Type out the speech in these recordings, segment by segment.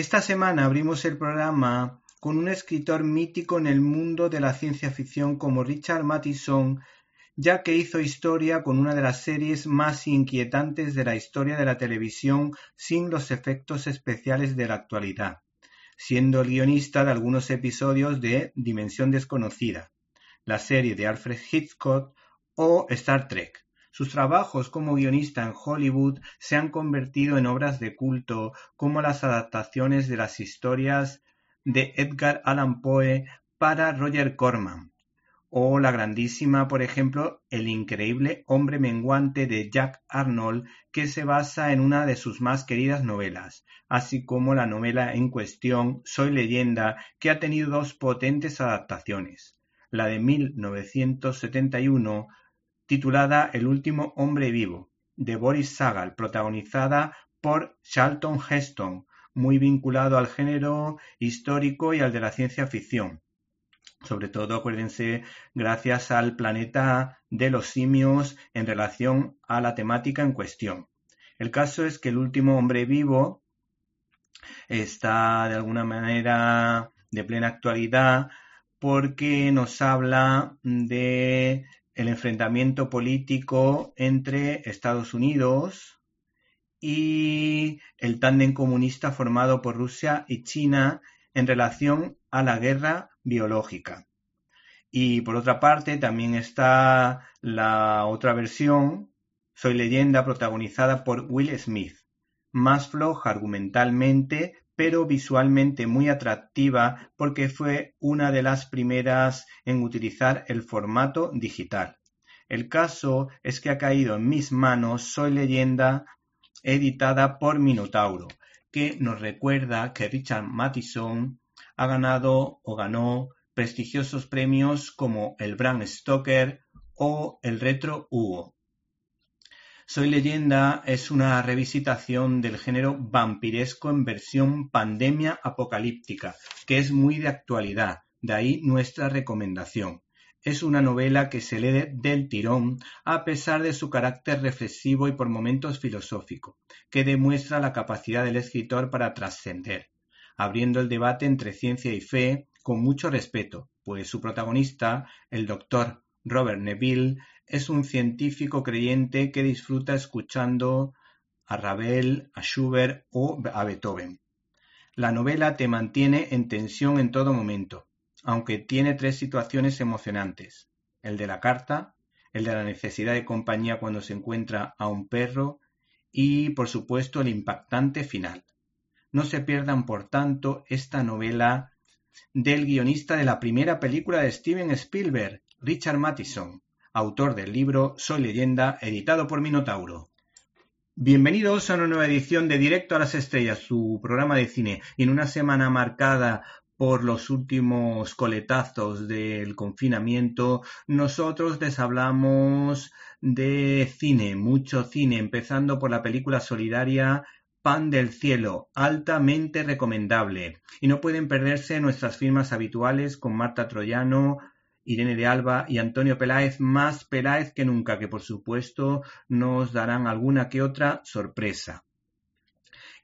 Esta semana abrimos el programa con un escritor mítico en el mundo de la ciencia ficción como Richard Matheson, ya que hizo historia con una de las series más inquietantes de la historia de la televisión sin los efectos especiales de la actualidad, siendo el guionista de algunos episodios de Dimensión desconocida, la serie de Alfred Hitchcock o Star Trek. Sus trabajos como guionista en Hollywood se han convertido en obras de culto como las adaptaciones de las historias de Edgar Allan Poe para Roger Corman o la grandísima, por ejemplo, El increíble hombre menguante de Jack Arnold, que se basa en una de sus más queridas novelas, así como la novela en cuestión Soy leyenda, que ha tenido dos potentes adaptaciones, la de 1971 titulada El último hombre vivo, de Boris Sagal, protagonizada por Charlton Heston, muy vinculado al género histórico y al de la ciencia ficción. Sobre todo, acuérdense, gracias al planeta de los simios en relación a la temática en cuestión. El caso es que el último hombre vivo está de alguna manera de plena actualidad porque nos habla de el enfrentamiento político entre Estados Unidos y el tándem comunista formado por Rusia y China en relación a la guerra biológica. Y por otra parte también está la otra versión, Soy leyenda, protagonizada por Will Smith, más floja argumentalmente, pero visualmente muy atractiva porque fue una de las primeras en utilizar el formato digital. El caso es que ha caído en mis manos Soy leyenda, editada por Minotauro, que nos recuerda que Richard Matheson ha ganado o ganó prestigiosos premios como el Bram Stoker o el Retro Hugo. Soy leyenda es una revisitación del género vampiresco en versión pandemia apocalíptica, que es muy de actualidad, de ahí nuestra recomendación. Es una novela que se lee del tirón a pesar de su carácter reflexivo y por momentos filosófico, que demuestra la capacidad del escritor para trascender, abriendo el debate entre ciencia y fe con mucho respeto, pues su protagonista, el doctor Robert Neville, es un científico creyente que disfruta escuchando a Ravel, a Schubert o a Beethoven. La novela te mantiene en tensión en todo momento, aunque tiene tres situaciones emocionantes. El de la carta, el de la necesidad de compañía cuando se encuentra a un perro y, por supuesto, el impactante final. No se pierdan, por tanto, esta novela del guionista de la primera película de Steven Spielberg, Richard Matheson, autor del libro Soy leyenda, editado por Minotauro. Bienvenidos a una nueva edición de Directo a las Estrellas, su programa de cine, y en una semana marcada por los últimos coletazos del confinamiento, nosotros les hablamos de cine, mucho cine, empezando por la película solidaria Pan del Cielo, altamente recomendable. Y no pueden perderse nuestras firmas habituales con Marta Troyano, Irene de Alba y Antonio Peláez, más Peláez que nunca, que por supuesto nos darán alguna que otra sorpresa.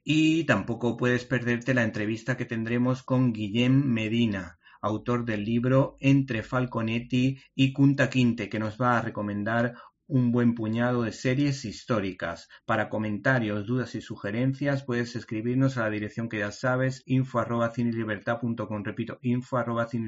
Y tampoco puedes perderte la entrevista que tendremos con Guillem Medina, autor del libro Entre Falconetti y Kunta Quinte, que nos va a recomendar un buen puñado de series históricas. Para comentarios, dudas y sugerencias puedes escribirnos a la dirección que ya sabes, info arroba. Repito, info arroba. Si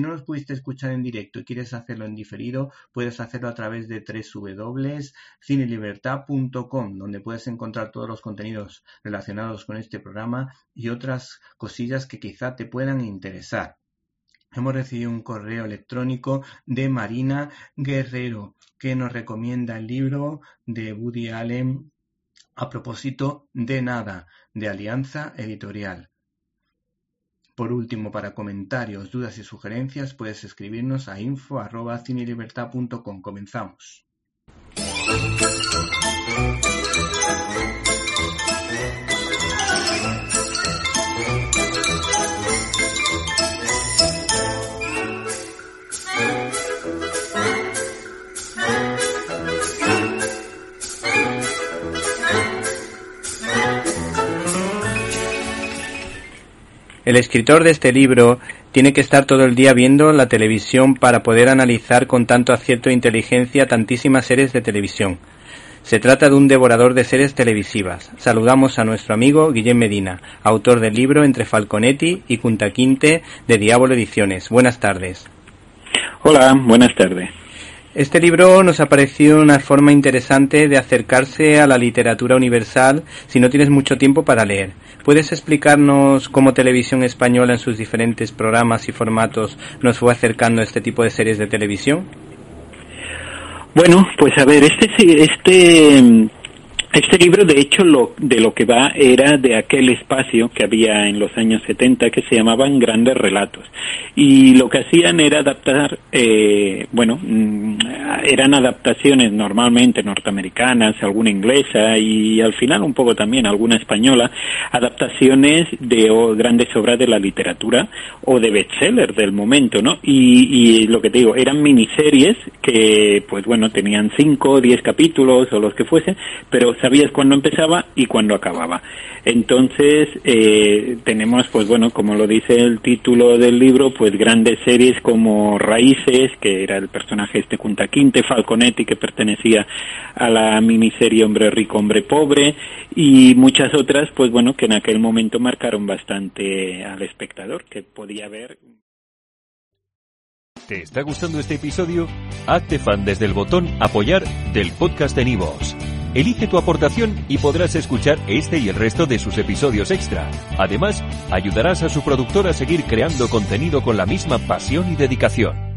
no nos pudiste escuchar en directo y quieres hacerlo en diferido, puedes hacerlo a través de www.cinelibertad.com, donde puedes encontrar todos los contenidos relacionados con este programa y otras cosillas que quizá te puedan interesar. Hemos recibido un correo electrónico de Marina Guerrero que nos recomienda el libro de Woody Allen a propósito de nada, de Alianza Editorial. Por último, para comentarios, dudas y sugerencias, puedes escribirnos a info.cinelibertad.com. Comenzamos. El escritor de este libro tiene que estar todo el día viendo la televisión para poder analizar con tanto acierto e inteligencia tantísimas series de televisión. Se trata de un devorador de series televisivas. Saludamos a nuestro amigo Guillem Medina, autor del libro Entre Falconetti y Cuntaquinte de Diablo Ediciones. Buenas tardes. Hola, buenas tardes. Este libro nos ha parecido una forma interesante de acercarse a la literatura universal si no tienes mucho tiempo para leer. ¿Puedes explicarnos cómo Televisión Española en sus diferentes programas y formatos nos fue acercando a este tipo de series de televisión? Bueno, pues a ver, este este este libro de hecho lo de lo que va era de aquel espacio que había en los años 70 que se llamaban grandes relatos. Y lo que hacían era adaptar eh, bueno mm, eran adaptaciones normalmente norteamericanas alguna inglesa y al final un poco también alguna española adaptaciones de grandes obras de la literatura o de bestsellers del momento no y, y lo que te digo eran miniseries que pues bueno tenían cinco o diez capítulos o los que fuesen pero sabías cuándo empezaba y cuándo acababa. Entonces eh, tenemos pues bueno como lo dice el título del libro pues grandes series como Raíces que era el personaje este Kunta Falconetti que pertenecía a la miniserie Hombre Rico Hombre Pobre y muchas otras pues bueno que en aquel momento marcaron bastante al espectador que podía ver ¿Te está gustando este episodio? Hazte fan desde el botón Apoyar del podcast de Nivos. Elige tu aportación y podrás escuchar este y el resto de sus episodios extra. Además, ayudarás a su productor a seguir creando contenido con la misma pasión y dedicación.